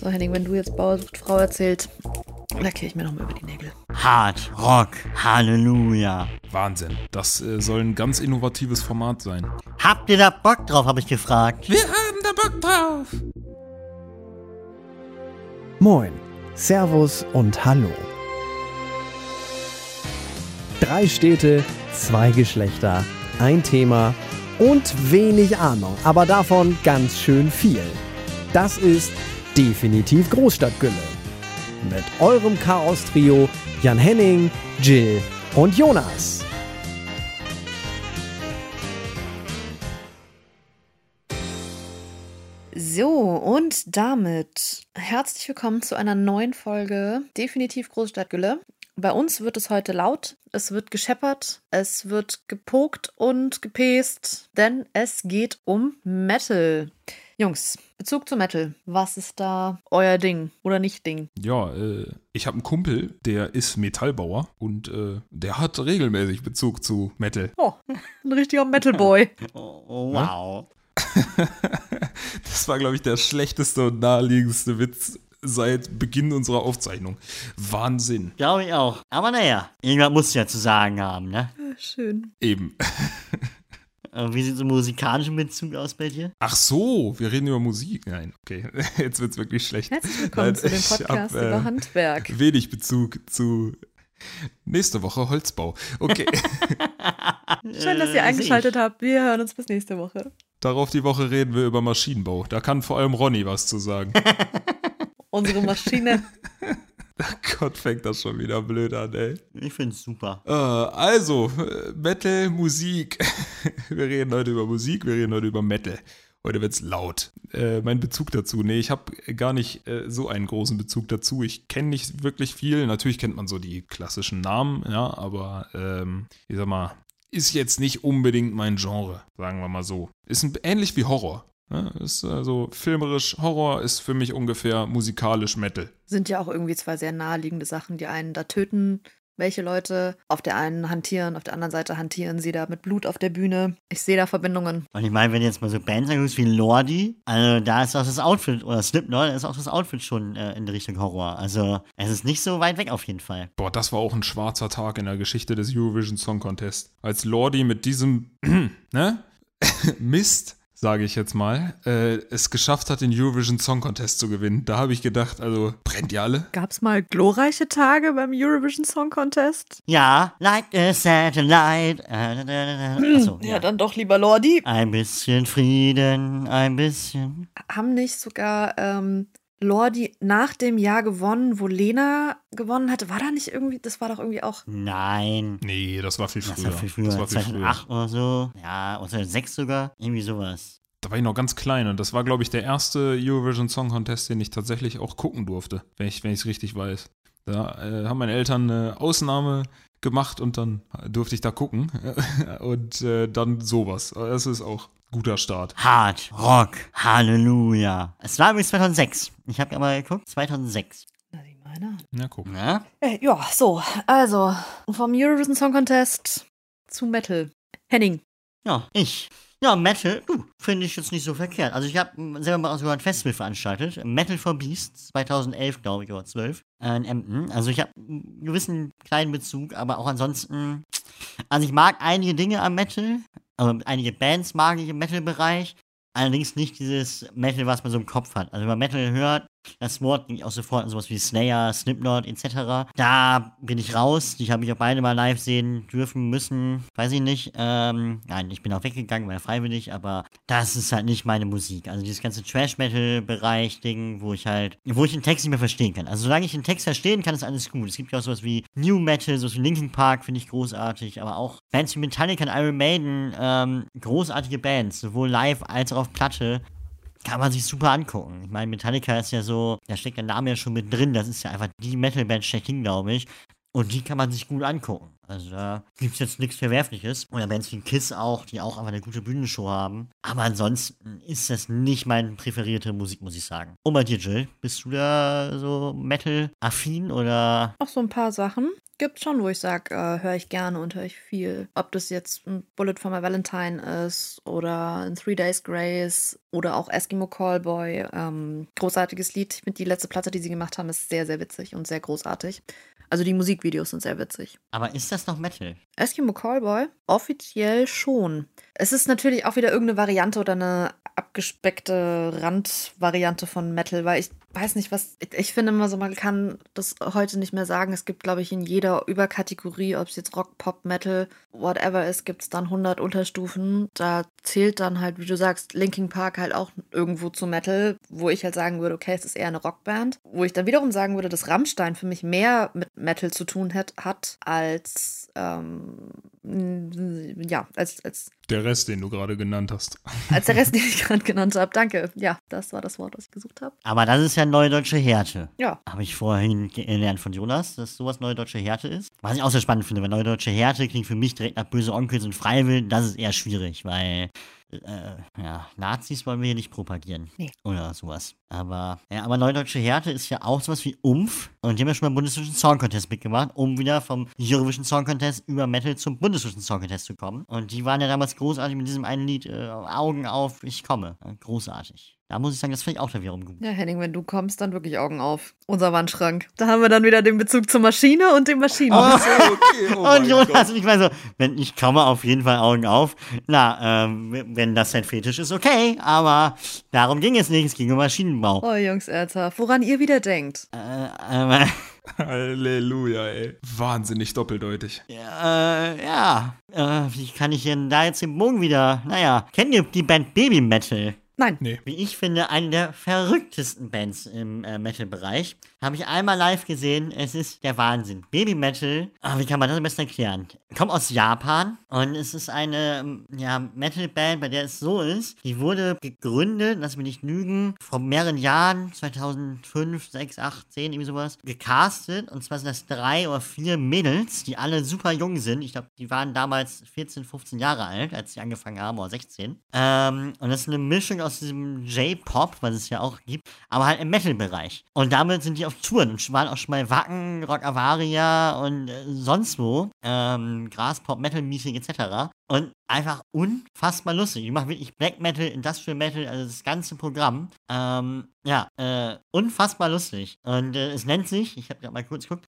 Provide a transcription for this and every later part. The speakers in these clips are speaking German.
So, Henning, wenn du jetzt Bauer sucht Frau erzählst, lackiere ich mir nochmal über die Nägel. Hard Rock, Halleluja. Wahnsinn. Das äh, soll ein ganz innovatives Format sein. Habt ihr da Bock drauf, habe ich gefragt. Wir haben da Bock drauf. Moin, Servus und Hallo. Drei Städte, zwei Geschlechter, ein Thema und wenig Ahnung, aber davon ganz schön viel. Das ist definitiv Großstadtgülle. Mit eurem Chaos-Trio Jan Henning, Jill und Jonas. So, und damit herzlich willkommen zu einer neuen Folge Definitiv Großstadtgülle. Bei uns wird es heute laut, es wird gescheppert, es wird gepokt und gepest, denn es geht um Metal. Jungs, Bezug zu Metal. Was ist da euer Ding oder nicht Ding? Ja, äh, ich habe einen Kumpel, der ist Metallbauer und äh, der hat regelmäßig Bezug zu Metal. Oh, ein richtiger Metalboy. Oh, oh, wow. Das war, glaube ich, der schlechteste und naheliegendste Witz seit Beginn unserer Aufzeichnung. Wahnsinn. Glaube ich auch. Aber naja, irgendwas muss ja zu sagen haben, ne? Schön. Eben. Äh, Wie sieht so musikalischen Bezug aus bei dir? Ach so, wir reden über Musik. Nein, okay, jetzt wird's wirklich schlecht. Herzlich willkommen Nein, zu dem Podcast hab, äh, über Handwerk. Wenig Bezug zu nächste Woche Holzbau. Okay, Schön, dass ihr Äh, eingeschaltet habt. Wir hören uns bis nächste Woche. darauf die Woche reden wir über Maschinenbau. Da kann vor allem Ronny was zu sagen. Unsere Maschine. Gott, fängt das schon wieder blöd an, ey. Ich finde es super. Äh, also, äh, Metal, Musik. Wir reden heute über Musik, wir reden heute über Metal. Heute wird's laut. Äh, mein Bezug dazu, nee, ich habe gar nicht äh, so einen großen Bezug dazu. Ich kenne nicht wirklich viel. Natürlich kennt man so die klassischen Namen, ja, aber ähm, ich sag mal, ist jetzt nicht unbedingt mein Genre, sagen wir mal so. Ist ein, ähnlich wie Horror. Ja, ist also filmerisch Horror ist für mich ungefähr musikalisch Metal. Sind ja auch irgendwie zwei sehr naheliegende Sachen. Die einen da töten welche Leute, auf der einen hantieren, auf der anderen Seite hantieren sie da mit Blut auf der Bühne. Ich sehe da Verbindungen. Und ich meine, wenn du jetzt mal so Bands anguckst wie Lordi, also da ist auch das Outfit, oder Slipknot, da ist auch das Outfit schon äh, in die Richtung Horror. Also es ist nicht so weit weg auf jeden Fall. Boah, das war auch ein schwarzer Tag in der Geschichte des Eurovision Song Contest. Als Lordi mit diesem, ne? Mist, sage ich jetzt mal, äh, es geschafft hat, den Eurovision Song Contest zu gewinnen. Da habe ich gedacht, also, brennt ihr alle? Gab es mal glorreiche Tage beim Eurovision Song Contest? Ja, like a satellite. Äh, äh, achso, Ja, ja. dann doch lieber Lordi. Ein bisschen Frieden, ein bisschen. Haben nicht sogar ähm, Lordi nach dem Jahr gewonnen, wo Lena gewonnen hatte? War da nicht irgendwie, das war doch irgendwie auch. Nein. Nee, das war viel Das früher. war viel früher, Das war viel früher. 2008 oder so. Ja, oder 2006 sogar. Irgendwie sowas. Da war ich noch ganz klein und das war, glaube ich, der erste Eurovision Song Contest, den ich tatsächlich auch gucken durfte, wenn ich es richtig weiß. Da äh, haben meine Eltern eine Ausnahme gemacht und dann durfte ich da gucken. und äh, dann sowas. Das ist auch guter Start. Hard Rock, Halleluja. Es war übrigens 2006. Ich habe aber geguckt, 2006. Na, sieh mal einer an. Na, guck. Na? Äh, ja, so, also vom Eurovision Song Contest zu Metal. Henning. Ja, ich. Ja, Metal, du, finde ich jetzt nicht so verkehrt. Also ich habe selber mal sogar ein Festival veranstaltet. Metal for Beasts, 2011, glaube ich, oder 12, äh, in Emden. Also ich habe einen gewissen kleinen Bezug, aber auch ansonsten, also ich mag einige Dinge am Metal, also einige Bands mag ich im Metal-Bereich, allerdings nicht dieses Metal, was man so im Kopf hat. Also wenn man Metal hört, das Wort ging auch sofort an sowas wie Slayer, Slipknot etc. Da bin ich raus. Die habe ich auch beide mal live sehen dürfen, müssen. Weiß ich nicht. Ähm, nein, ich bin auch weggegangen, ja freiwillig, aber das ist halt nicht meine Musik. Also dieses ganze Trash-Metal-Bereich-Ding, wo ich halt, wo ich den Text nicht mehr verstehen kann. Also solange ich den Text verstehen kann, ist alles gut. Es gibt ja auch sowas wie New Metal, sowas wie Linkin Park, finde ich großartig, aber auch Bands wie Metallica und Iron Maiden, ähm, großartige Bands, sowohl live als auch auf Platte kann man sich super angucken. Ich meine, Metallica ist ja so, da steckt der Name ja schon mit drin. Das ist ja einfach die Metal-Band schlechthin, glaube ich. Und die kann man sich gut angucken. Also da gibt es jetzt nichts Verwerfliches. Oder Bands wie Kiss auch, die auch einfach eine gute Bühnenshow haben. Aber ansonsten ist das nicht meine präferierte Musik, muss ich sagen. Und bei dir, Jill, bist du da so Metal-affin oder? Auch so ein paar Sachen. Gibt schon, wo ich sage, äh, höre ich gerne und höre ich viel. Ob das jetzt ein Bullet for my Valentine ist oder ein Three Days Grace oder auch Eskimo Callboy. Ähm, großartiges Lied. Ich finde, die letzte Platte, die sie gemacht haben, ist sehr, sehr witzig und sehr großartig. Also die Musikvideos sind sehr witzig. Aber ist das noch Metal? Eskimo Callboy? Offiziell schon. Es ist natürlich auch wieder irgendeine Variante oder eine abgespeckte Randvariante von Metal, weil ich weiß nicht, was. Ich finde immer so, man kann das heute nicht mehr sagen. Es gibt, glaube ich, in jeder Überkategorie, ob es jetzt Rock, Pop, Metal, whatever ist, gibt es dann 100 Unterstufen. Da zählt dann halt, wie du sagst, Linkin Park halt auch irgendwo zu Metal, wo ich halt sagen würde, okay, es ist eher eine Rockband. Wo ich dann wiederum sagen würde, dass Rammstein für mich mehr mit Metal zu tun hat, hat als, ähm, ja, als, als der Rest, den du gerade genannt hast. Als der Rest, den ich gerade genannt habe. Danke. Ja, das war das Wort, was ich gesucht habe. Aber das ist ja neue deutsche Härte. Ja. Habe ich vorhin gelernt von Jonas, dass sowas neue deutsche Härte ist. Was ich auch sehr spannend finde, weil neue deutsche Härte klingt für mich direkt nach böse Onkels und Freiwillen. Das ist eher schwierig, weil äh, ja, Nazis wollen wir hier nicht propagieren. Nee. Oder sowas. Aber, ja, aber Neudeutsche Härte ist ja auch sowas wie Umf. Und die haben ja schon beim Bundesvision Song Contest mitgemacht, um wieder vom Eurovision Song Contest über Metal zum Bundesvision Song Contest zu kommen. Und die waren ja damals großartig mit diesem einen Lied äh, Augen auf, ich komme. großartig. Da muss ich sagen, das finde ich auch der wiederum gut. Ja, Henning, wenn du kommst, dann wirklich Augen auf. Unser Wandschrank. Da haben wir dann wieder den Bezug zur Maschine und dem Maschinen. Oh, okay. oh und Jonas, ich meine so, wenn ich komme, auf jeden Fall Augen auf. Na, ähm, wenn das dein Fetisch ist, okay. Aber darum ging es nicht. Es ging um Maschinenbau. Oh, Jungs, ernsthaft. Woran ihr wieder denkt. Äh, äh, Halleluja, ey. Wahnsinnig doppeldeutig. Ja, äh, ja. Äh, wie kann ich denn da jetzt den Bogen wieder? Naja, kennt ihr die Band Baby Metal? Nein. Nee. Wie ich finde, eine der verrücktesten Bands im äh, Metal-Bereich. Habe ich einmal live gesehen. Es ist der Wahnsinn. Baby Metal, ach, wie kann man das am besten erklären? Kommt aus Japan und es ist eine ähm, ja, Metal-Band, bei der es so ist. Die wurde gegründet, lass mich nicht lügen, vor mehreren Jahren, 2005, 6, 8, 10, irgendwie sowas, gecastet. Und zwar sind das drei oder vier Mädels, die alle super jung sind. Ich glaube, die waren damals 14, 15 Jahre alt, als sie angefangen haben, oder 16. Ähm, und das ist eine Mischung aus aus diesem J-Pop, was es ja auch gibt, aber halt im Metal-Bereich. Und damit sind die auf Touren und waren auch schon mal Wacken, Rock Avaria und äh, sonst wo, ähm, Graspop, Metal-Meeting etc. Und einfach unfassbar lustig. Die machen wirklich Black Metal, Industrial Metal, also das ganze Programm. Ähm, ja, äh, unfassbar lustig. Und äh, es nennt sich, ich habe gerade mal kurz geguckt,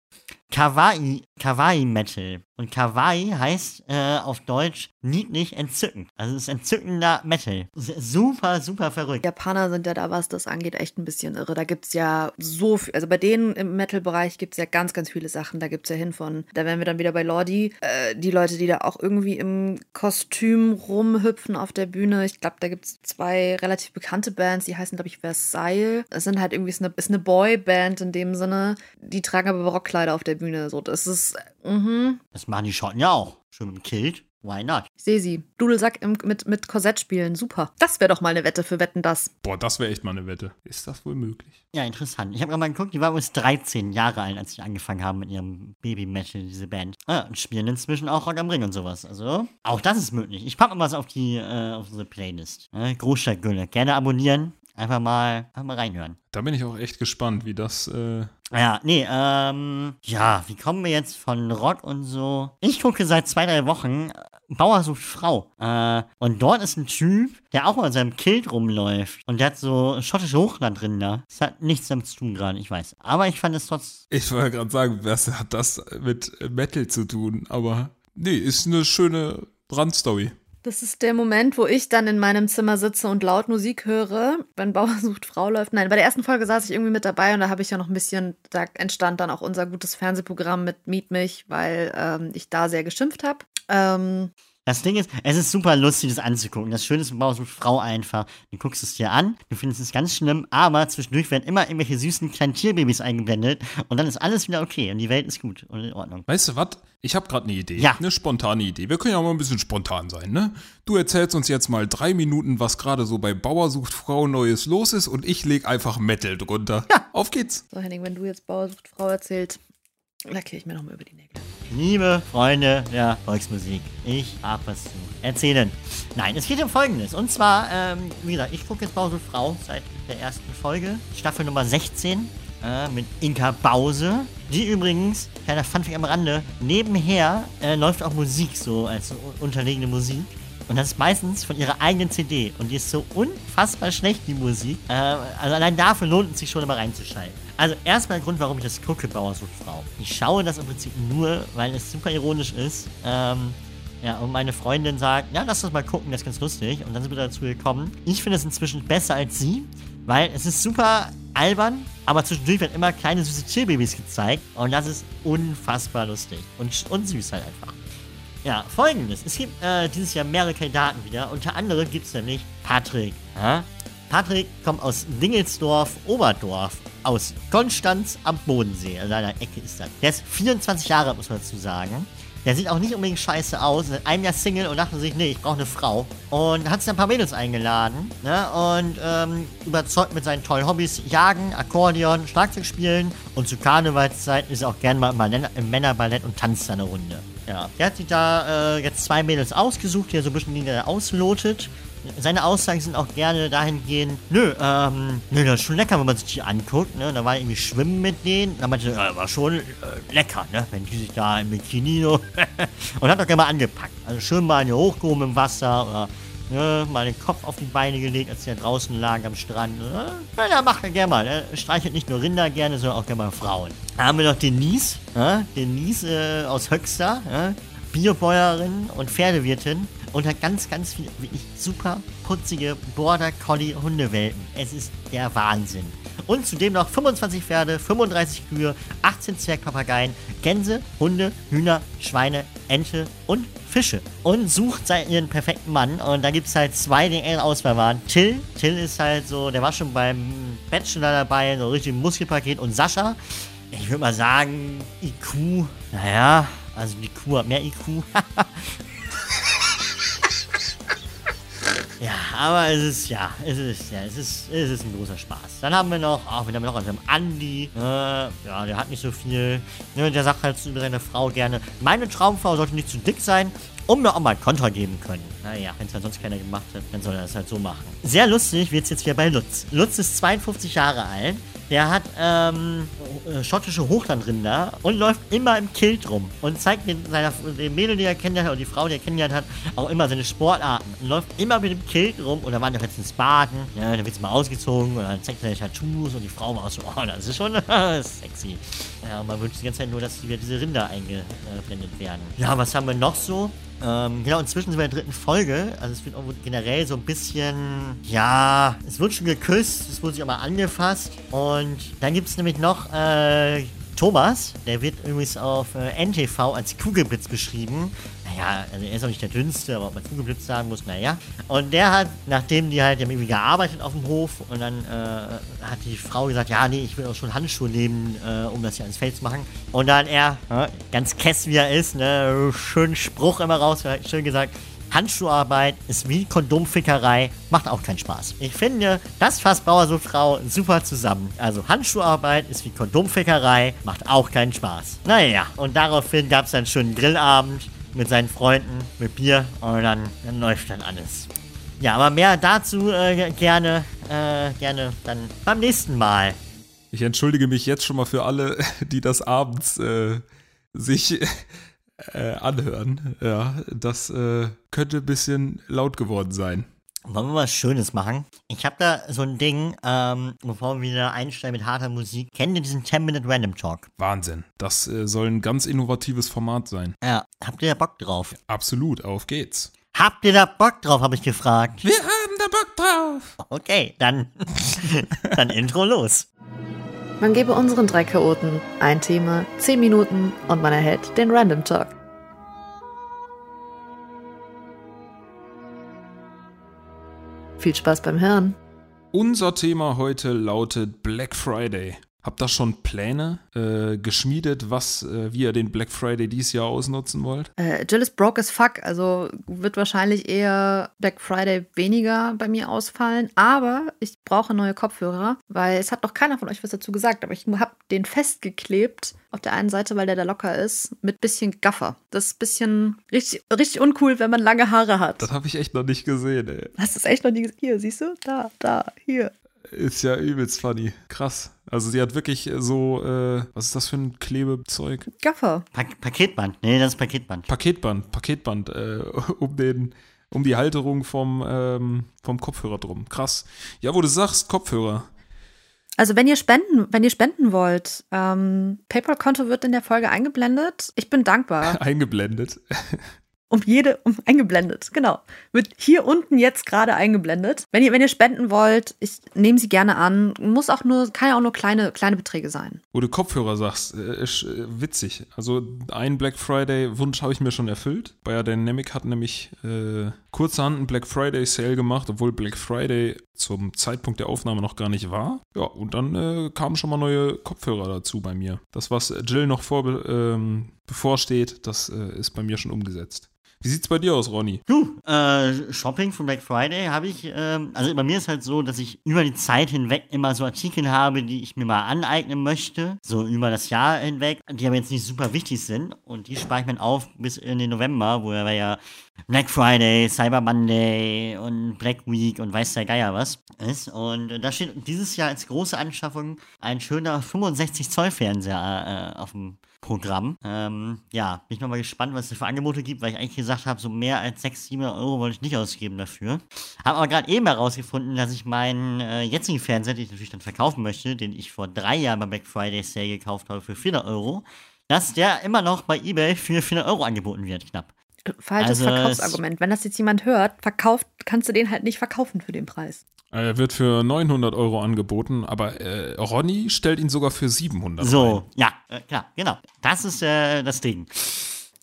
Kawaii, Kawaii Metal. Und Kawaii heißt äh, auf Deutsch niedlich entzückend. Also es ist entzückender Metal. Super, super verrückt. Japaner sind ja da, was das angeht, echt ein bisschen irre. Da gibt es ja so viel, also bei denen im Metal-Bereich gibt es ja ganz, ganz viele Sachen. Da gibt es ja hin von, da wären wir dann wieder bei Lordi, äh, die Leute, die da auch irgendwie im Kostüm rumhüpfen auf der Bühne. Ich glaube, da gibt es zwei relativ bekannte Bands, die heißen, glaube ich, Versailles. Es sind halt irgendwie, ist eine, eine Boyband in dem Sinne. Die tragen aber Barockkleider auf der Bühne. So, das ist, mhm. Das machen die Schotten ja auch. Schön mit Kilt. Why not? Ich sehe sie. Dudelsack im, mit, mit Korsett spielen. Super. Das wäre doch mal eine Wette für Wetten das. Boah, das wäre echt mal eine Wette. Ist das wohl möglich? Ja, interessant. Ich habe gerade mal geguckt, die war übrigens 13 Jahre alt, als sie angefangen haben mit ihrem Baby-Metal, diese Band. Ah, und spielen inzwischen auch Rock am Ring und sowas. Also, auch das ist möglich. Ich packe mal was auf die, äh, auf unsere Playlist. Äh, Großstadtgülle. Gerne abonnieren. Einfach mal, einfach mal reinhören. Da bin ich auch echt gespannt, wie das. Äh ja, nee, ähm, ja, wie kommen wir jetzt von Rock und so? Ich gucke seit zwei, drei Wochen äh, Bauer sucht Frau. Äh, und dort ist ein Typ, der auch in seinem Kilt rumläuft. Und der hat so schottische Hochlandrinder. Das hat nichts damit zu tun gerade, ich weiß. Aber ich fand es trotz. Ich wollte gerade sagen, was hat das mit Metal zu tun? Aber nee, ist eine schöne Randstory. Das ist der Moment, wo ich dann in meinem Zimmer sitze und laut Musik höre, wenn Bauer sucht Frau läuft. Nein, bei der ersten Folge saß ich irgendwie mit dabei und da habe ich ja noch ein bisschen, da entstand dann auch unser gutes Fernsehprogramm mit Meet mich, weil ähm, ich da sehr geschimpft habe. Ähm, das Ding ist, es ist super lustig, das anzugucken. Das Schöne ist, du brauchst Frau einfach. Du guckst es dir an, du findest es ganz schlimm, aber zwischendurch werden immer irgendwelche süßen kleinen Tierbabys eingeblendet und dann ist alles wieder okay und die Welt ist gut und in Ordnung. Weißt du was? Ich habe gerade eine Idee. Ja. Eine spontane Idee. Wir können ja mal ein bisschen spontan sein, ne? Du erzählst uns jetzt mal drei Minuten, was gerade so bei Bauer sucht Frau Neues los ist und ich leg einfach Metal drunter. Ja. Auf geht's. So, Henning, wenn du jetzt Bauer sucht Frau erzählst, lackiere ich mir nochmal über die Nägel. Liebe Freunde der Volksmusik, ich habe was zu erzählen. Nein, es geht um Folgendes. Und zwar, ähm, wie gesagt, ich gucke jetzt Bause Frau seit der ersten Folge, Staffel Nummer 16, äh, mit Inka Bause. Die übrigens, kleiner Funfact am Rande, nebenher äh, läuft auch Musik so als unterlegene Musik. Und das ist meistens von ihrer eigenen CD. Und die ist so unfassbar schlecht, die Musik. Äh, also allein dafür lohnt es sich schon immer reinzuschalten. Also erstmal der Grund, warum ich das gucke, Bauersucht Frau. Ich schaue das im Prinzip nur, weil es super ironisch ist. Ähm, ja, und meine Freundin sagt, ja, lass uns mal gucken, das ist ganz lustig. Und dann sind wir dazu gekommen. Ich finde es inzwischen besser als sie, weil es ist super albern, aber zwischendurch werden immer kleine süße Tierbabys gezeigt. Und das ist unfassbar lustig. Und, und süß halt einfach. Ja, folgendes. Es gibt äh, dieses Jahr mehrere Kandidaten wieder. Unter anderem gibt es nämlich Patrick. Ja? Patrick kommt aus Dingelsdorf, Oberdorf. Aus Konstanz am Bodensee. Also an der Ecke ist das. Der ist 24 Jahre, muss man dazu sagen. Der sieht auch nicht unbedingt scheiße aus. Seit einem Jahr Single und dachte sich, nee, ich brauche eine Frau. Und hat sich ein paar Mädels eingeladen. Ne? Und ähm, überzeugt mit seinen tollen Hobbys. Jagen, Akkordeon, Schlagzeug spielen. Und zu Karnevalszeiten ist er auch gerne mal im Männerballett und tanzt eine Runde. Ja, der hat sich da äh, jetzt zwei Mädels ausgesucht, die er so ein bisschen die er auslotet. Seine Aussagen sind auch gerne dahingehend, nö, ähm, nö, das ist schon lecker, wenn man sich die anguckt, ne? Da war irgendwie Schwimmen mit denen. Da meinte, ja, war schon äh, lecker, ne? Wenn die sich da im Bikini so und hat auch gerne mal angepackt. Also schön mal eine hochgehoben im Wasser oder ne, mal den Kopf auf die Beine gelegt, als der draußen lag am Strand. Ne? Na, ja, macht er gerne mal. Er streichelt nicht nur Rinder gerne, sondern auch gerne mal Frauen. Da haben wir noch Denise, ne? Denise äh, aus Höxter, ne? Biobäuerin und Pferdewirtin und hat ganz, ganz viele wirklich super putzige Border Collie Hundewelpen. Es ist der Wahnsinn. Und zudem noch 25 Pferde, 35 Kühe, 18 Zwergpapageien, Gänse, Hunde, Hühner, Schweine, Ente und Fische. Und sucht seinen perfekten Mann. Und da gibt es halt zwei, die in Auswahl waren. Till, Till ist halt so, der war schon beim Bachelor dabei, so richtig Muskelpaket. Und Sascha, ich würde mal sagen, IQ, naja, also die Kuh hat mehr IQ. Ja, aber es ist, ja, es ist, ja, es ist, es ist ein großer Spaß. Dann haben wir noch, auch haben noch einen Andi, äh, ja, der hat nicht so viel, ne, der sagt halt über seine Frau gerne, meine Traumfrau sollte nicht zu dick sein, um mir auch mal Konter geben können. Naja, wenn es halt sonst keiner gemacht hat, dann soll er das halt so machen. Sehr lustig wird es jetzt wieder bei Lutz. Lutz ist 52 Jahre alt, der hat ähm, äh, schottische Hochlandrinder und läuft immer im Kilt rum und zeigt den, seiner, den Mädel, die er kennengelernt hat, oder die Frau, die er kennengelernt hat, auch immer seine Sportarten. Und läuft immer mit dem Kilt rum und da waren doch letztens Baden, ja, dann wird mal ausgezogen und dann zeigt er seine Tattoos und die Frau war auch so, oh, das ist schon sexy. Ja, und man wünscht die ganze Zeit nur, dass wieder diese Rinder eingeblendet werden. Ja, was haben wir noch so? Ähm, genau, inzwischen sind wir in der dritten Folge. Also es wird generell so ein bisschen, ja, es wird schon geküsst, es wurde sich auch mal angefasst. Und dann gibt es nämlich noch äh, Thomas, der wird übrigens auf äh, NTV als Kugelblitz beschrieben naja, also er ist auch nicht der dünnste, aber ob man zugeblitzt sagen muss, naja. Und der hat, nachdem die halt, die haben irgendwie gearbeitet auf dem Hof und dann äh, hat die Frau gesagt, ja, nee, ich will auch schon Handschuhe nehmen, äh, um das hier ans Feld zu machen. Und dann er, äh, ganz kess wie er ist, ne, schönen Spruch immer raus, schön gesagt, Handschuharbeit ist wie Kondomfickerei, macht auch keinen Spaß. Ich finde, das fasst Bauer so Frau super zusammen. Also Handschuharbeit ist wie Kondomfickerei, macht auch keinen Spaß. Naja, und daraufhin gab es einen schönen Grillabend mit seinen Freunden, mit Bier und dann, dann läuft dann alles. Ja, aber mehr dazu äh, gerne, äh, gerne dann beim nächsten Mal. Ich entschuldige mich jetzt schon mal für alle, die das abends äh, sich äh, anhören. Ja, das äh, könnte ein bisschen laut geworden sein. Wollen wir was Schönes machen? Ich habe da so ein Ding, ähm, bevor wir wieder einsteigen mit harter Musik. Kennt ihr diesen 10-Minute Random Talk? Wahnsinn. Das äh, soll ein ganz innovatives Format sein. Ja, habt ihr da Bock drauf? Absolut, auf geht's. Habt ihr da Bock drauf, habe ich gefragt. Wir haben da Bock drauf. Okay, dann, dann Intro los. Man gebe unseren drei Chaoten ein Thema, 10 Minuten und man erhält den Random Talk. Viel Spaß beim Hören. Unser Thema heute lautet Black Friday. Habt ihr schon Pläne äh, geschmiedet, was, äh, wie ihr den Black Friday dieses Jahr ausnutzen wollt? Äh, Jill ist broke as fuck, also wird wahrscheinlich eher Black Friday weniger bei mir ausfallen. Aber ich brauche neue Kopfhörer, weil es hat noch keiner von euch was dazu gesagt, aber ich habe den festgeklebt auf der einen Seite, weil der da locker ist, mit bisschen Gaffer. Das ist ein bisschen richtig, richtig uncool, wenn man lange Haare hat. Das habe ich echt noch nicht gesehen, ey. Hast du es echt noch nie gesehen? Hier, siehst du? Da, da, hier. Ist ja übelst funny. Krass. Also sie hat wirklich so, äh, was ist das für ein Klebezeug? Gaffer. Pa Paketband. Nee, das ist Paketband. Paketband, Paketband, äh, um den, um die Halterung vom, ähm, vom Kopfhörer drum. Krass. Ja, wo du sagst, Kopfhörer. Also wenn ihr spenden, wenn ihr spenden wollt, ähm, PayPal-Konto wird in der Folge eingeblendet. Ich bin dankbar. Eingeblendet. Um jede, um eingeblendet, genau. Wird hier unten jetzt gerade eingeblendet. Wenn ihr, wenn ihr spenden wollt, ich nehme sie gerne an. Muss auch nur, kann ja auch nur kleine, kleine Beträge sein. Wo du Kopfhörer sagst, äh, ist äh, witzig. Also einen Black Friday-Wunsch habe ich mir schon erfüllt. Bayer Dynamic hat nämlich äh, kurzerhand einen Black Friday Sale gemacht, obwohl Black Friday zum Zeitpunkt der Aufnahme noch gar nicht war. Ja, und dann äh, kamen schon mal neue Kopfhörer dazu bei mir. Das, was Jill noch vor, ähm, bevorsteht, das äh, ist bei mir schon umgesetzt. Wie sieht's bei dir aus, Ronny? Du, äh, Shopping von Black Friday habe ich, ähm, also bei mir ist halt so, dass ich über die Zeit hinweg immer so Artikel habe, die ich mir mal aneignen möchte, so über das Jahr hinweg, die aber jetzt nicht super wichtig sind und die spare ich mir auf bis in den November, wo er ja Black Friday, Cyber Monday und Black Week und weiß der Geier was ist. Und da steht dieses Jahr als große Anschaffung ein schöner 65 Zoll Fernseher äh, auf dem Programm. Ähm, ja, bin ich nochmal gespannt, was es für Angebote gibt, weil ich eigentlich gesagt habe, so mehr als 600, 700 Euro wollte ich nicht ausgeben dafür. Habe aber gerade eben herausgefunden, dass ich meinen äh, jetzigen Fernseher, den ich natürlich dann verkaufen möchte, den ich vor drei Jahren beim Black Friday Sale gekauft habe für 400 Euro, dass der immer noch bei eBay für 400 Euro angeboten wird, knapp. Falsches Also, Verkaufsargument. Wenn das jetzt jemand hört, verkauft, kannst du den halt nicht verkaufen für den Preis. Er wird für 900 Euro angeboten, aber äh, Ronny stellt ihn sogar für 700 So, ja, äh, klar, genau. Das ist äh, das Ding.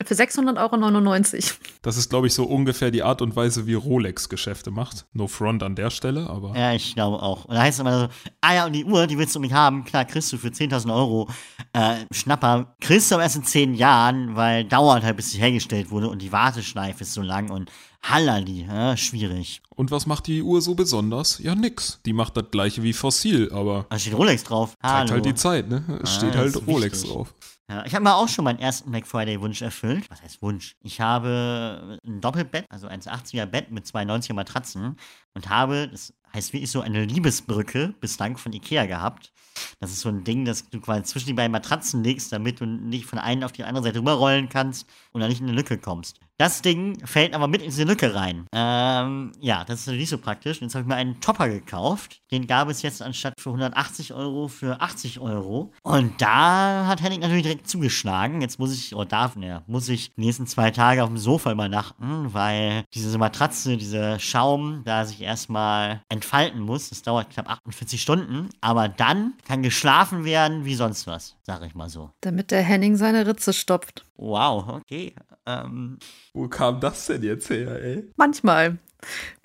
Für 600,99 Euro. Das ist, glaube ich, so ungefähr die Art und Weise, wie Rolex Geschäfte macht. No front an der Stelle, aber. Ja, ich glaube auch. Und da heißt es immer so, ah ja, und die Uhr, die willst du mich haben, klar, kriegst du für 10.000 Euro äh, Schnapper. Kriegst du aber erst in 10 Jahren, weil dauert halt, bis sie hergestellt wurde und die Warteschleife ist so lang und Hallali, ja, schwierig. Und was macht die Uhr so besonders? Ja, nix. Die macht das gleiche wie Fossil, aber Da steht Rolex drauf. zeigt Hallo. halt die Zeit, ne? Es Ah, steht halt Rolex wichtig. drauf. Ja, ich habe mal auch schon meinen ersten Black Friday Wunsch erfüllt. Was heißt Wunsch? Ich habe ein Doppelbett, also ein 80er Bett mit zwei 90er Matratzen und habe, das heißt wirklich so eine Liebesbrücke bislang von Ikea gehabt. Das ist so ein Ding, das du quasi zwischen die beiden Matratzen legst, damit du nicht von einer auf die andere Seite rüberrollen kannst und dann nicht in eine Lücke kommst. Das Ding fällt aber mit in diese Lücke rein. Ähm, ja, das ist natürlich nicht so praktisch. Jetzt habe ich mir einen Topper gekauft. Den gab es jetzt anstatt für 180 Euro für 80 Euro. Und da hat Henning natürlich direkt zugeschlagen. Jetzt muss ich, oder darf, ne, muss ich die nächsten zwei Tage auf dem Sofa übernachten, weil diese Matratze, dieser Schaum, da sich erstmal entfalten muss. Das dauert knapp 48 Stunden. Aber dann kann geschlafen werden wie sonst was, sage ich mal so. Damit der Henning seine Ritze stopft. Wow, okay. Ähm, Wo kam das denn jetzt her, ey? Manchmal.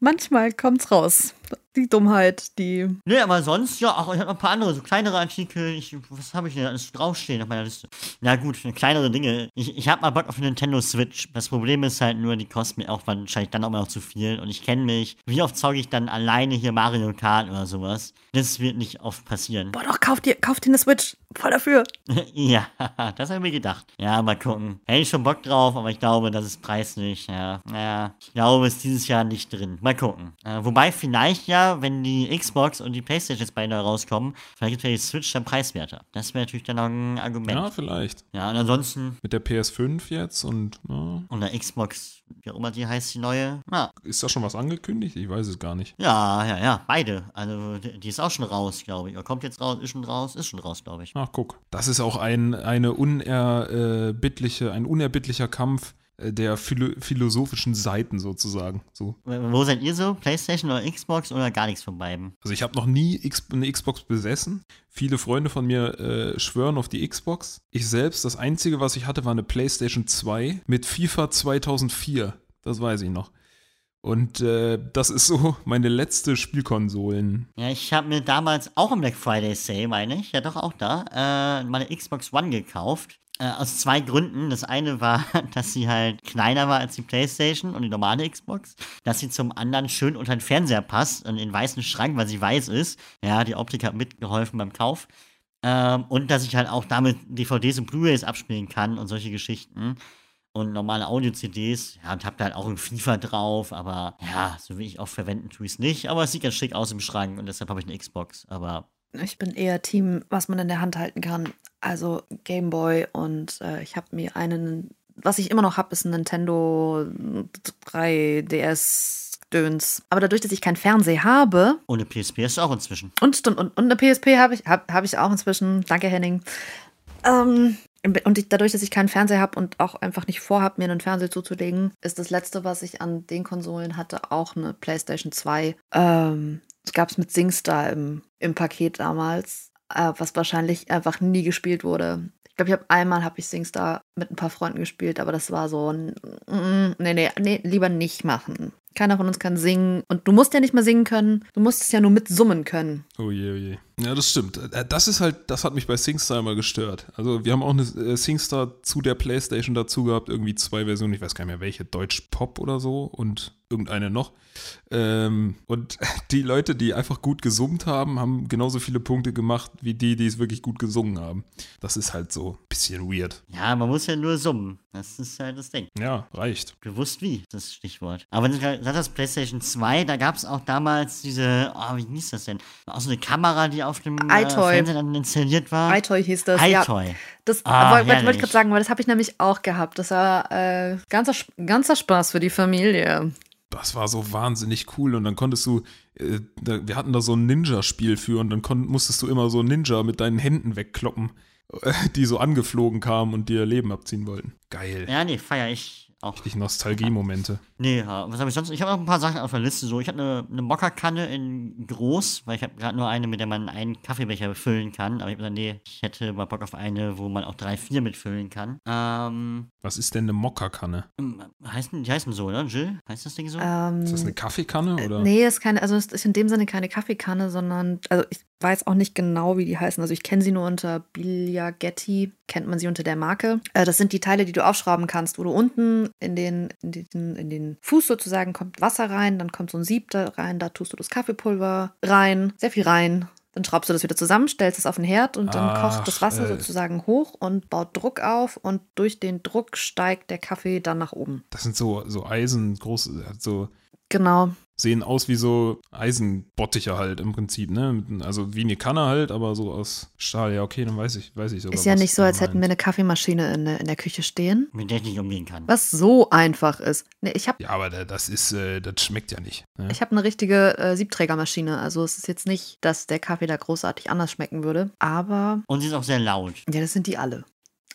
Manchmal kommt's raus. Die Dummheit, die. Nee, aber sonst, ja, auch ich habe noch ein paar andere, so kleinere Artikel. Ich, was habe ich denn alles draufstehen auf meiner Liste? Na gut, kleinere Dinge. Ich, ich habe mal Bock auf eine Nintendo Switch. Das Problem ist halt nur, die kosten mir auch wahrscheinlich dann auch mal noch zu viel. Und ich kenne mich. Wie oft zocke ich dann alleine hier Mario Kart oder sowas? Das wird nicht oft passieren. Boah, doch, kauf dir, kauf dir eine Switch. Voll dafür. ja, das habe ich mir gedacht. Ja, mal gucken. Hätte ich schon Bock drauf, aber ich glaube, das ist preislich. Ja, naja, ich glaube, ist dieses Jahr nicht drin. Mal gucken. Äh, wobei vielleicht ja, wenn die Xbox und die Playstation jetzt beide rauskommen, vielleicht ja die Switch dann preiswerter. Das wäre natürlich dann noch ein Argument. Ja, Ja, vielleicht. und ansonsten, Mit der PS5 jetzt und ja, und der Xbox, wie auch immer die heißt, die neue. Ja, ist da schon was angekündigt? Ich weiß es gar nicht. ja, ja, ja beide. Also, die ist auch schon raus, glaube ich. Oder kommt jetzt raus, ist schon raus, ist schon raus, glaube ich. Ach, guck. Das ist auch ein, eine unerbittliche, ein unerbittlicher Kampf der philo philosophischen Seiten sozusagen. So. Wo seid ihr so? Playstation oder Xbox oder gar nichts von beiden? Also ich habe noch nie X eine Xbox besessen. Viele Freunde von mir äh, schwören auf die Xbox. Ich selbst, das Einzige, was ich hatte, war eine PlayStation 2 mit FIFA 2004. Das weiß ich noch. Und äh, das ist so meine letzte Spielkonsolen. Ja, ich habe mir damals auch im Black Friday Sale, meine ich, ja doch auch da, äh, meine Xbox One gekauft. Äh, aus zwei Gründen. Das eine war, dass sie halt kleiner war als die PlayStation und die normale Xbox. Dass sie zum anderen schön unter den Fernseher passt und in den weißen Schrank, weil sie weiß ist. Ja, die Optik hat mitgeholfen beim Kauf. Ähm, und dass ich halt auch damit DVDs und Blu-rays abspielen kann und solche Geschichten. Und normale Audio-CDs. Ja, und hab da halt auch ein FIFA drauf, aber ja, so wie ich auch verwenden tue ich es nicht. Aber es sieht ganz schick aus im Schrank und deshalb habe ich eine Xbox. Aber Ich bin eher Team, was man in der Hand halten kann. Also Gameboy und äh, ich habe mir einen, was ich immer noch habe, ist ein Nintendo 3DS Döns. Aber dadurch, dass ich keinen Fernseher habe ohne PSP ist auch inzwischen. und stimmt und, und eine PSP habe ich hab, hab ich auch inzwischen. Danke Henning. Ähm, und ich, dadurch, dass ich keinen Fernseher habe und auch einfach nicht vorhabe, mir einen Fernseher zuzulegen, ist das letzte, was ich an den Konsolen hatte, auch eine PlayStation 2. Ähm, gab es mit SingStar im, im Paket damals, äh, was wahrscheinlich einfach nie gespielt wurde. Ich glaube, ich habe einmal habe ich SingStar mit ein paar Freunden gespielt, aber das war so ein mm, nee, nee, nee, lieber nicht machen. Keiner von uns kann singen und du musst ja nicht mal singen können, du musst es ja nur mit summen können. Oh je, oh je. Ja, das stimmt. Äh, Das ist halt, das hat mich bei SingStar immer gestört. Also wir haben auch eine äh, SingStar zu der Playstation dazu gehabt, irgendwie zwei Versionen, ich weiß gar nicht mehr welche, Deutsch Pop oder so und irgendeine noch. Ähm, und die Leute, die einfach gut gesummt haben, haben genauso viele Punkte gemacht, wie die, die es wirklich gut gesungen haben. Das ist halt so ein bisschen weird. Ja, man muss ja nur summen. Das ist halt das Ding. Ja, reicht. Gewusst wie, das Stichwort. Aber das PlayStation 2, da gab es auch damals diese, oh, wie hieß das denn? Auch so eine Kamera, die auf dem äh, iToy. Fernseher dann installiert war. iToy hieß das, ja. iToy. Das Ah, wollte wollte ich gerade sagen, weil das habe ich nämlich auch gehabt. Das war äh, ganzer, ganzer Spaß für die Familie. Das war so wahnsinnig cool und dann konntest du, äh, da, wir hatten da so ein Ninja-Spiel für und dann musstest du immer so Ninja mit deinen Händen wegkloppen, äh, die so angeflogen kamen und dir Leben abziehen wollten. Geil. Ja, nee, feier ich auch. Die Nostalgie-Momente. Nee, ja, was habe ich sonst? Ich habe noch ein paar Sachen auf der Liste. So, ich habe eine, eine Mokka-Kanne in groß, weil ich habe gerade nur eine, mit der man einen Kaffeebecher befüllen kann. Aber ich habe gesagt, nee, ich hätte mal Bock auf eine, wo man auch drei, vier mitfüllen kann. Ähm, Was ist denn eine Mokka-Kanne? heißen, die heißen so, oder? Jill? Heißt das Ding so? Ähm, Ist das eine Kaffeekanne oder? Nee, ist keine, also es ist in dem Sinne keine Kaffeekanne, sondern, also ich weiß auch nicht genau, wie die heißen. Also ich kenne sie nur unter Bigliagetti, kennt man sie unter der Marke. Äh, das sind die Teile, die du aufschrauben kannst, wo du unten in den, in den, in den Fuß sozusagen kommt Wasser rein, dann kommt so ein Sieb da rein, da tust du das Kaffeepulver rein, sehr viel rein. Dann schraubst du das wieder zusammen, stellst es auf den Herd und dann Ach, kocht das Wasser äh. sozusagen hoch und baut Druck auf und durch den Druck steigt der Kaffee dann nach oben. Das sind so, so Eisen, große, so Genau. sehen aus wie so Eisenbottiche halt im Prinzip, ne? Also wie eine Kanne halt, aber so aus Stahl. Ja, okay, dann weiß ich, weiß ich sogar. Ist ja was nicht so, als hätten wir eine Kaffeemaschine in, der- in der Küche stehen. mit der ich nicht umgehen kann. Was so einfach ist. Nee, ich habe Ja, aber da- das ist, äh, das schmeckt ja nicht. Ne? ich hab eine richtige äh, Siebträgermaschine. Also es ist jetzt nicht, dass der Kaffee da großartig anders schmecken würde. Aber Und sie ist auch sehr laut. ja, das sind die alle.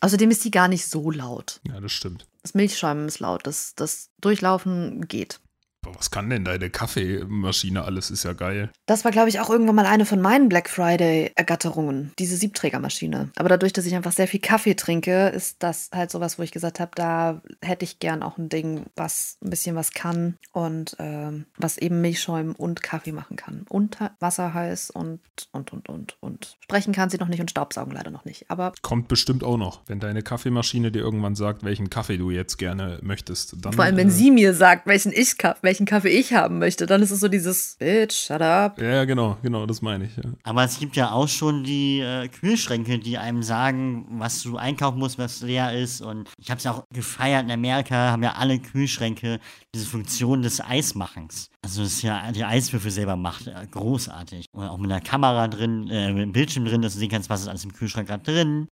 Außerdem ist die gar nicht so laut. Ja, das stimmt. Das Milchschäumen ist laut. Das, das Durchlaufen geht. Boah, was kann denn deine Kaffeemaschine alles? Ist ja geil. Das war, glaube ich, auch irgendwann mal eine von meinen Black Friday-Ergatterungen, diese Siebträgermaschine. Aber dadurch, dass ich einfach sehr viel Kaffee trinke, ist das halt sowas, wo ich gesagt habe, da hätte ich gern auch ein Ding, was ein bisschen was kann und ähm, was eben Milchschäumen und Kaffee machen kann. Und Wasser heiß und, und, und, und, und. Sprechen kann sie noch nicht und Staubsaugen leider noch nicht. Aber Kommt bestimmt auch noch. Wenn deine Kaffeemaschine dir irgendwann sagt, welchen Kaffee du jetzt gerne möchtest, dann. vor allem, wenn äh, sie mir sagt, welchen, ich, Ka- welchen Kaffee ich haben möchte, dann ist es so dieses Bitch, shut up. Ja, genau, genau, das meine ich. Ja. Aber es gibt ja auch schon die äh, Kühlschränke, die einem sagen, was du einkaufen musst, was leer ist. Und ich habe es ja auch gefeiert in Amerika, haben ja alle Kühlschränke diese Funktion des Eismachens. Also das ist ja die Eiswürfel selber macht. Äh, großartig. Oder auch mit einer Kamera drin, äh, mit einem Bildschirm drin, dass du sehen kannst, was ist alles im Kühlschrank gerade drin,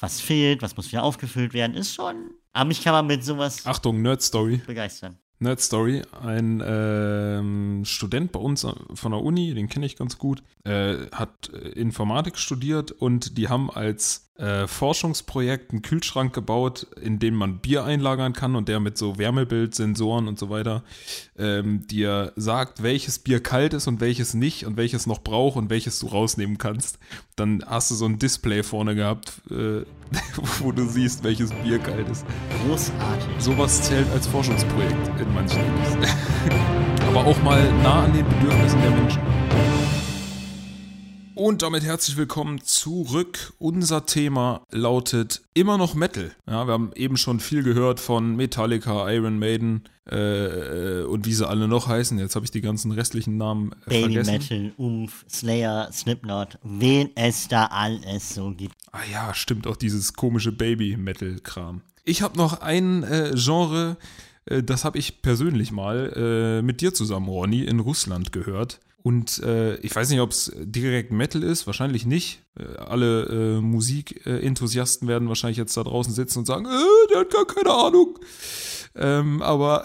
was fehlt, was muss wieder aufgefüllt werden. Ist schon. Aber mich kann man mit sowas Achtung, Nerd Story. begeistern. Nerd Story. Ein ähm, Student bei uns von der Uni, den kenne ich ganz gut, äh, hat äh, Informatik studiert und die haben als äh, Forschungsprojekt einen Kühlschrank gebaut, in den man Bier einlagern kann und der mit so Wärmebildsensoren und so weiter ähm, dir sagt, welches Bier kalt ist und welches nicht und welches noch braucht und welches du rausnehmen kannst. Dann hast du so ein Display vorne gehabt, äh, wo du siehst, welches Bier kalt ist. Großartig. Sowas zählt als Forschungsprojekt. In manchen Handys. Aber auch mal nah an den Bedürfnissen der Menschen. Und damit herzlich willkommen zurück. Unser Thema lautet immer noch Metal. Ja, wir haben eben schon viel gehört von Metallica, Iron Maiden äh, und wie sie alle noch heißen. Jetzt habe ich die ganzen restlichen Namen äh, Baby vergessen. Metal, Umf, Slayer, Slipknot, wen es da alles so gibt. Ah ja, stimmt, auch dieses komische Baby-Metal-Kram. Ich habe noch ein äh, Genre, das habe ich persönlich mal äh, mit dir zusammen, Ronny, in Russland gehört. Und äh, ich weiß nicht, ob es direkt Metal ist, wahrscheinlich nicht. Äh, alle äh, Musikenthusiasten werden wahrscheinlich jetzt da draußen sitzen und sagen, äh, der hat gar keine Ahnung. Ähm, aber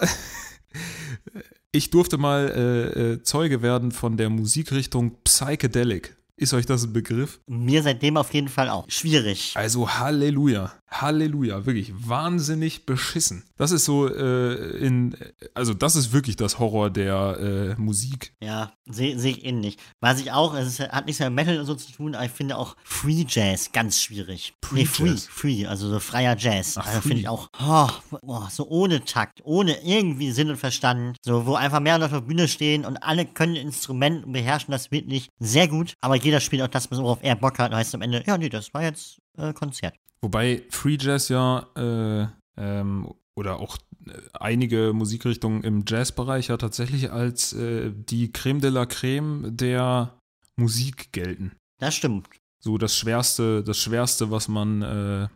ich durfte mal äh, äh, Zeuge werden von der Musikrichtung Psychedelic. Ist euch das ein Begriff? Mir seitdem auf jeden Fall auch. Schwierig. Also Halleluja, Halleluja, wirklich wahnsinnig beschissen. Das ist so äh, in, also das ist wirklich das Horror der äh, Musik. Ja, sehe seh ich ähnlich. Was ich auch, es ist, hat nichts mit Metal und so zu tun, aber ich finde auch Free Jazz ganz schwierig. nee, Free? Free, also so freier Jazz. Ach, also Free. finde ich auch, oh, oh, so ohne Takt, ohne irgendwie Sinn und Verstand. So, wo einfach mehr Leute auf der Bühne stehen und alle können ein Instrument und beherrschen das wirklich sehr gut, aber jeder spielt auch das, worauf er Bock hat. Und heißt am Ende, ja, nee, das war jetzt äh, Konzert. Wobei Free Jazz ja äh, ähm, oder auch äh, einige Musikrichtungen im Jazzbereich ja tatsächlich als äh, die Creme de la Creme der Musik gelten. Das stimmt. So das Schwerste, das Schwerste, was man äh,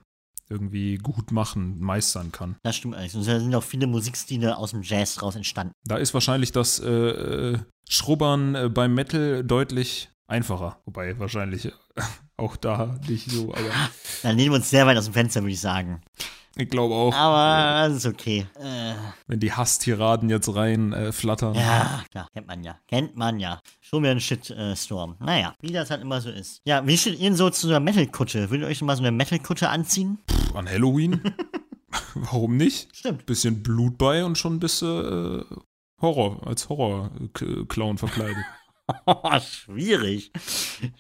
irgendwie gut machen, meistern kann. Das stimmt eigentlich. Und da sind auch viele Musikstile aus dem Jazz raus entstanden. Da ist wahrscheinlich das äh, äh, Schrubbern beim Metal deutlich einfacher. Wobei wahrscheinlich auch da nicht so, aber Dann nehmen wir uns sehr weit aus dem Fenster, würde ich sagen. ich glaube auch, Aber das ist okay. Äh, wenn die Hasstiraden jetzt rein äh, flattern. ja, klar, kennt man ja. Kennt man ja. Schon wieder ein Shitstorm. naja, wie das halt immer so ist. Ja, wie steht ihr denn so zu einer Metal-Kutte? Würdet ihr euch mal so eine Metal-Kutte anziehen? An Halloween? Warum nicht? Stimmt. Bisschen Blut bei und schon bist du äh, Horror, als Horror-Clown verkleidet. Schwierig.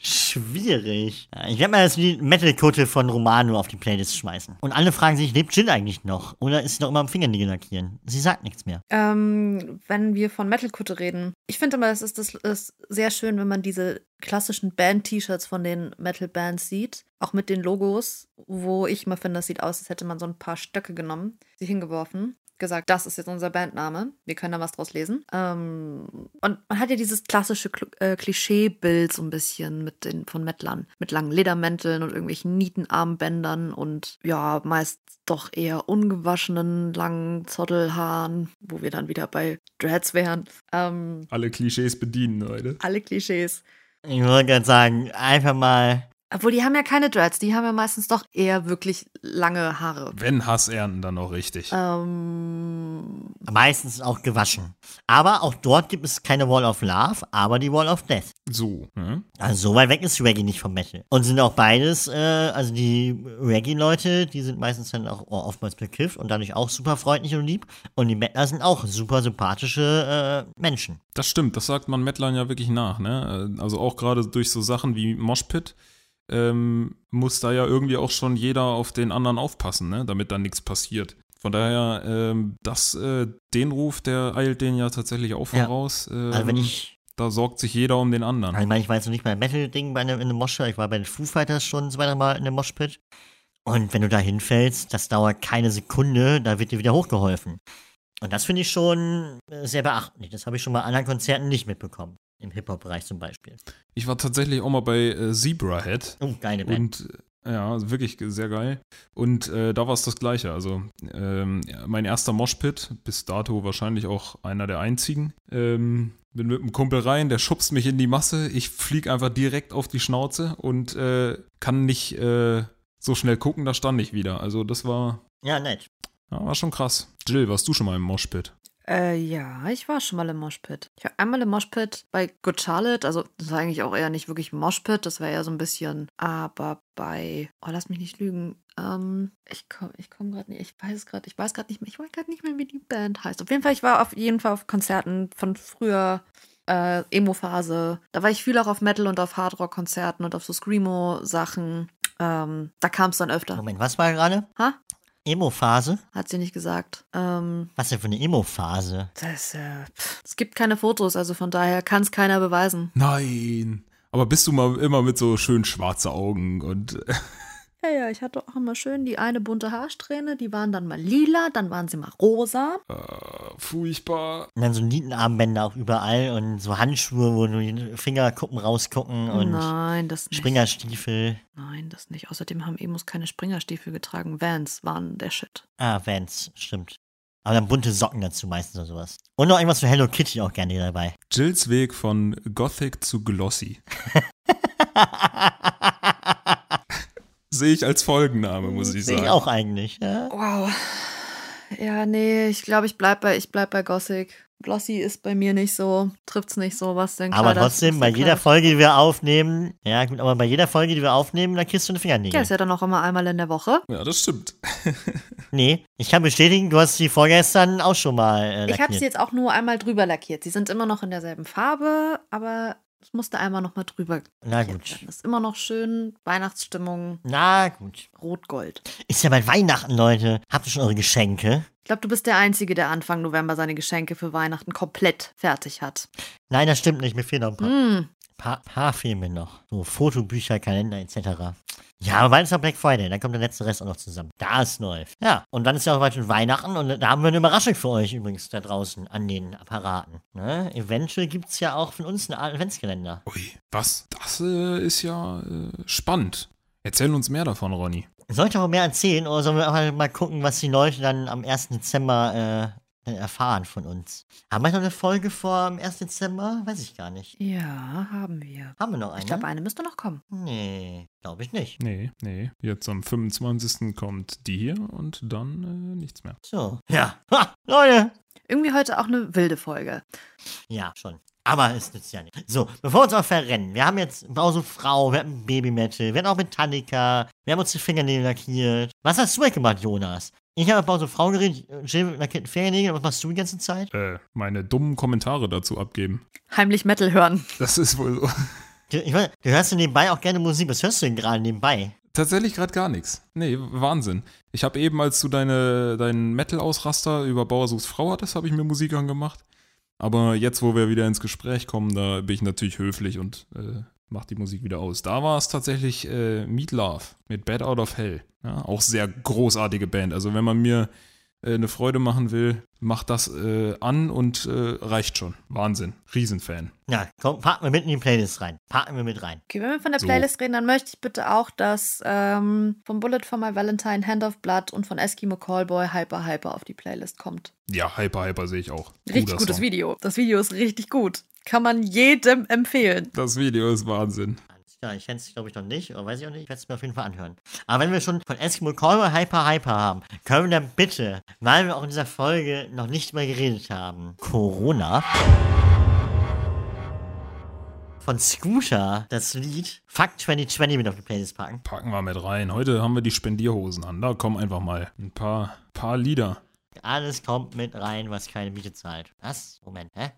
Schwierig. Ich werde mal jetzt die Metal-Kutte von Romano auf die Playlist schmeißen. Und alle fragen sich, lebt Jill eigentlich noch? Oder ist sie noch immer am Fingernägel lackieren? Sie sagt nichts mehr. Ähm, wenn wir von Metalkutte reden, ich finde immer, es ist, das ist sehr schön, wenn man diese klassischen Band-T-Shirts von den Metal-Bands sieht, auch mit den Logos, wo ich immer finde, das sieht aus, als hätte man so ein paar Stöcke genommen, sie hingeworfen, gesagt, das ist jetzt unser Bandname, wir können da was draus lesen. Ähm, und man hat ja dieses klassische Kl äh, Klischeebild so ein bisschen mit den von Metlern, mit langen Ledermänteln und irgendwelchen Nietenarmbändern und ja, meist doch eher ungewaschenen, langen Zottelhaaren, wo wir dann wieder bei Dreads wären. Ähm, Alle Klischees bedienen, Leute. alle Klischees. Ich wollte gerade sagen, einfach mal. Obwohl, die haben ja keine Dreads, die haben ja meistens doch eher wirklich lange Haare. Wenn Hass ernten, dann auch richtig. Ähm, Meistens auch gewaschen. Aber auch dort gibt es keine Wall of Love, aber die Wall of Death. So, ne? Also so weit weg ist Reggae nicht vom Metal. Und sind auch beides, äh, also die Reggae-Leute, die sind meistens dann auch oftmals bekifft und dadurch auch super freundlich und lieb. Und die Metaler sind auch super sympathische äh, Menschen. Das stimmt, das sagt man Mettlern ja wirklich nach, ne? Also auch gerade durch so Sachen wie Moshpit ähm, muss da ja irgendwie auch schon jeder auf den anderen aufpassen, ne? Damit da nichts passiert. Von daher, ähm, das, äh, den Ruf, der eilt denen ja tatsächlich auch Ja. voraus. Ähm, Also wenn ich, da sorgt sich jeder um den anderen. also ich meine, ich war jetzt noch nicht bei Metal-Ding bei einem, in einem Moshpit, ich war bei den Foo Fighters schon zwei, drei Mal in einem Moshpit. Und wenn du da hinfällst, das dauert keine Sekunde, da wird dir wieder hochgeholfen. Und das finde ich schon äh, sehr beachtlich. Das habe ich schon bei anderen Konzerten nicht mitbekommen. Im Hip-Hop-Bereich zum Beispiel. Ich war tatsächlich auch mal bei äh, Zebrahead. Oh, geile Band. Und äh, ja, also wirklich sehr geil. Und äh, da war es das Gleiche. Also ähm, mein erster Moshpit, bis dato wahrscheinlich auch einer der einzigen. Ähm, bin mit einem Kumpel rein, der schubst mich in die Masse. Ich flieg einfach direkt auf die Schnauze und äh, kann nicht äh, so schnell gucken, da stand ich wieder. Also das war, Ja, nett. ja, war schon krass. Jill, warst du schon mal im Moshpit? Äh, ja, ich war schon mal im Moshpit. Ich war einmal im Moshpit bei Good Charlotte, also das war eigentlich auch eher nicht wirklich Moshpit, das war eher so ein bisschen, aber bei, oh, lass mich nicht lügen, ähm, ich komme ich komm gerade nicht, ich weiß es gerade, ich weiß gerade nicht mehr, ich weiß gerade nicht mehr, wie die Band heißt. Auf jeden Fall, ich war auf jeden Fall auf Konzerten von früher, äh, Emo-Phase. Da war ich viel auch auf Metal und auf Hardrock-Konzerten und auf so Screamo-Sachen. Ähm, da kam es dann öfter. Moment, was war gerade? Ha? Emo-Phase? Hat sie nicht gesagt. Ähm, Was denn für eine Emo-Phase? das, äh, pff, es gibt keine Fotos, also von daher kann es keiner beweisen. Nein. Aber bist du mal immer mit so schön schwarze Augen und Ja, ja, ich hatte auch immer schön die eine bunte Haarsträhne, die waren dann mal lila, dann waren sie mal rosa. äh, furchtbar. Und dann so Nietenarmbänder auch überall und so Handschuhe, wo nur die Fingerkuppen rausgucken und Nein, das nicht. Springerstiefel. Nein, das nicht. Außerdem haben Emos keine Springerstiefel getragen. Vans waren der Shit. Ah, Vans, stimmt. Aber dann bunte Socken dazu meistens oder sowas. Und noch irgendwas für Hello Kitty auch gerne dabei. Jills Weg von Gothic zu Glossy. Sehe ich als Folgenname, muss ich Sehe sagen. ich auch eigentlich. Ja. Wow. Ja, nee, ich glaube, ich bleib bei, ich bleib bei Gothic. Glossy ist bei mir nicht so, trifft's nicht so, was denn Aber trotzdem, bei jeder Folge, die wir aufnehmen, ja gut, aber bei jeder Folge, die wir aufnehmen, da kriegst du eine Fingernägel. Ja, ist ja dann auch immer einmal in der Woche. Ja, das stimmt. Nee, ich kann bestätigen, du hast die vorgestern auch schon mal äh, Ich habe lackiert. sie jetzt auch nur einmal drüber lackiert. Sie sind immer noch in derselben Farbe, aber es musste einmal noch mal drüber Na gut. werden. Ist immer noch schön Weihnachtsstimmung, Na gut. rot-gold. Ist ja bald Weihnachten, Leute. Habt ihr schon eure Geschenke? Ich glaube, du bist der Einzige, der Anfang November seine Geschenke für Weihnachten komplett fertig hat. Nein, das stimmt nicht. Mir fehlen noch ein paar. Hm. Paar, paar mir noch. So Fotobücher, Kalender etc. Ja, aber bald ist noch Black Friday. Dann kommt der letzte Rest auch noch zusammen. Das läuft. Ja, und dann ist ja auch bald schon Weihnachten und da haben wir eine Überraschung für euch übrigens da draußen an den Apparaten. Ne? Eventuell gibt es ja auch von uns einen Adventskalender. Ui, was? Das äh, ist ja äh, spannend. Erzähl uns mehr davon, Ronny. Soll ich noch mehr erzählen oder sollen wir mal gucken, was die Leute dann am 1. Dezember äh, erfahren von uns? Haben wir noch eine Folge vor dem 1. Dezember? Weiß ich gar nicht. Ja, haben wir. Haben wir noch eine? Ich glaube, eine müsste noch kommen. Nee, glaube ich nicht. Nee, nee. Jetzt am 25. kommt die hier und dann äh, nichts mehr. So. Ja. Ha, Leute, Irgendwie heute auch eine wilde Folge. Ja, schon. Aber es nützt ja nicht. So, bevor wir uns auch verrennen, wir haben jetzt Bause Frau, wir hatten Babymetal, wir hatten auch Metallica, wir haben uns die Fingernägel lackiert. Was hast du weggemacht, Jonas? Ich habe Bause Frau geredet, Jill lackiert Fingernägel, was machst du die ganze Zeit? Äh, meine dummen Kommentare dazu abgeben. Heimlich Metal hören. Das ist wohl so. Du, ich weiß, du hörst ja nebenbei auch gerne Musik. Was hörst du denn gerade nebenbei? Tatsächlich gerade gar nichts. Nee, Wahnsinn. Ich habe eben, als du deine, deinen Metal-Ausraster über Bauersuchs Frau hattest, habe ich mir Musik angemacht. Aber jetzt, wo wir wieder ins Gespräch kommen, da bin ich natürlich höflich und äh, mach die Musik wieder aus. Da war es tatsächlich äh, Meat Love mit Bad Out of Hell. Ja, auch sehr großartige Band. Also wenn man mir eine Freude machen will, macht das äh, an und äh, reicht schon. Wahnsinn. Riesenfan. Ja, komm, packen wir mit in die Playlist rein. Packen wir mit rein. Okay, wenn wir von der So. Playlist reden, dann möchte ich bitte auch, dass ähm, von Bullet for My Valentine, Hand of Blood und von Eskimo Callboy Hyper Hyper auf die Playlist kommt. Ja, Hyper Hyper sehe ich auch. Richtig Guter gutes Song. Video. Das Video ist richtig gut. Kann man jedem empfehlen. Das Video ist Wahnsinn. Klar, ich kenne es, glaube ich, noch nicht, oder weiß ich auch nicht. Ich werde es mir auf jeden Fall anhören. Aber wenn wir schon von Eskimo Callboy Hyper Hyper haben, können wir dann bitte, weil wir auch in dieser Folge noch nicht mal geredet haben, Corona. Von Scooter das Lied Fuck 2020 mit auf die Playlist packen. Packen wir mit rein. Heute haben wir die Spendierhosen an. Da kommen einfach mal ein paar, paar Lieder. Alles kommt mit rein, was keine Miete zahlt. Was? Moment, hä?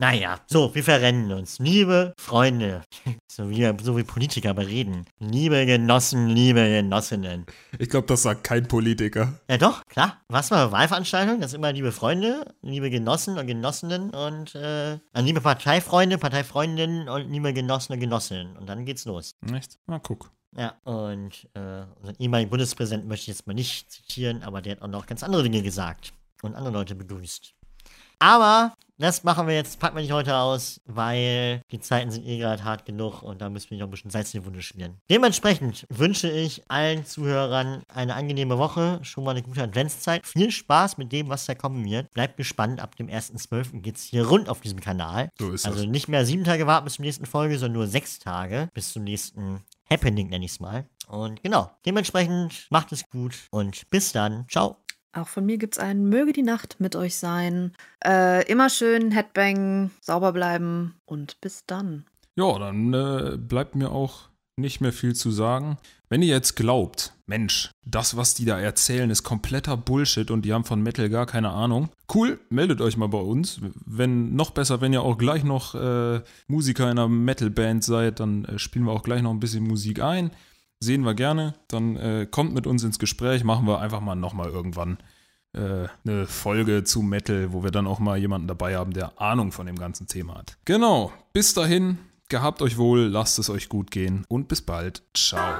Naja, so, wir verrennen uns. Liebe Freunde, so wie, so wie Politiker bereden. Liebe Genossen, liebe Genossinnen. Ich glaube, das sagt kein Politiker. Ja doch, klar. Was mal Wahlveranstaltung? Das ist immer liebe Freunde, liebe Genossen und Genossinnen und äh, also liebe Parteifreunde, Parteifreundinnen und liebe Genossen und Genossinnen. Und dann geht's los. Echt? Na, guck. Ja, und äh, unseren ehemaligen Bundespräsidenten möchte ich jetzt mal nicht zitieren, aber der hat auch noch ganz andere Dinge gesagt und andere Leute begrüßt. Aber das machen wir jetzt, packen wir nicht heute aus, weil die Zeiten sind eh gerade hart genug und da müssen wir noch ein bisschen Salz in die Wunde schmieren. Dementsprechend wünsche ich allen Zuhörern eine angenehme Woche, schon mal eine gute Adventszeit. Viel Spaß mit dem, was da kommen wird. Bleibt gespannt, ab dem 1.12. geht's hier rund auf diesem Kanal. So ist also das. nicht mehr sieben Tage warten bis zur nächsten Folge, sondern nur sechs Tage bis zum nächsten Happening, nenne ich es mal. Und genau, dementsprechend macht es gut und bis dann. Ciao. Auch von mir gibt's einen Möge die Nacht mit euch sein. Äh, immer schön Headbang, sauber bleiben und bis dann. Ja, dann äh, bleibt mir auch nicht mehr viel zu sagen. Wenn ihr jetzt glaubt, Mensch, das, was die da erzählen, ist kompletter Bullshit und die haben von Metal gar keine Ahnung. Cool, meldet euch mal bei uns. Wenn noch besser, wenn ihr auch gleich noch äh, Musiker in einer Metal-Band seid, dann äh, spielen wir auch gleich noch ein bisschen Musik ein. Sehen wir gerne. Dann äh, kommt mit uns ins Gespräch, machen wir einfach mal nochmal irgendwann äh, eine Folge zu Metal, wo wir dann auch mal jemanden dabei haben, der Ahnung von dem ganzen Thema hat. Genau, bis dahin, gehabt euch wohl, lasst es euch gut gehen und bis bald. Ciao.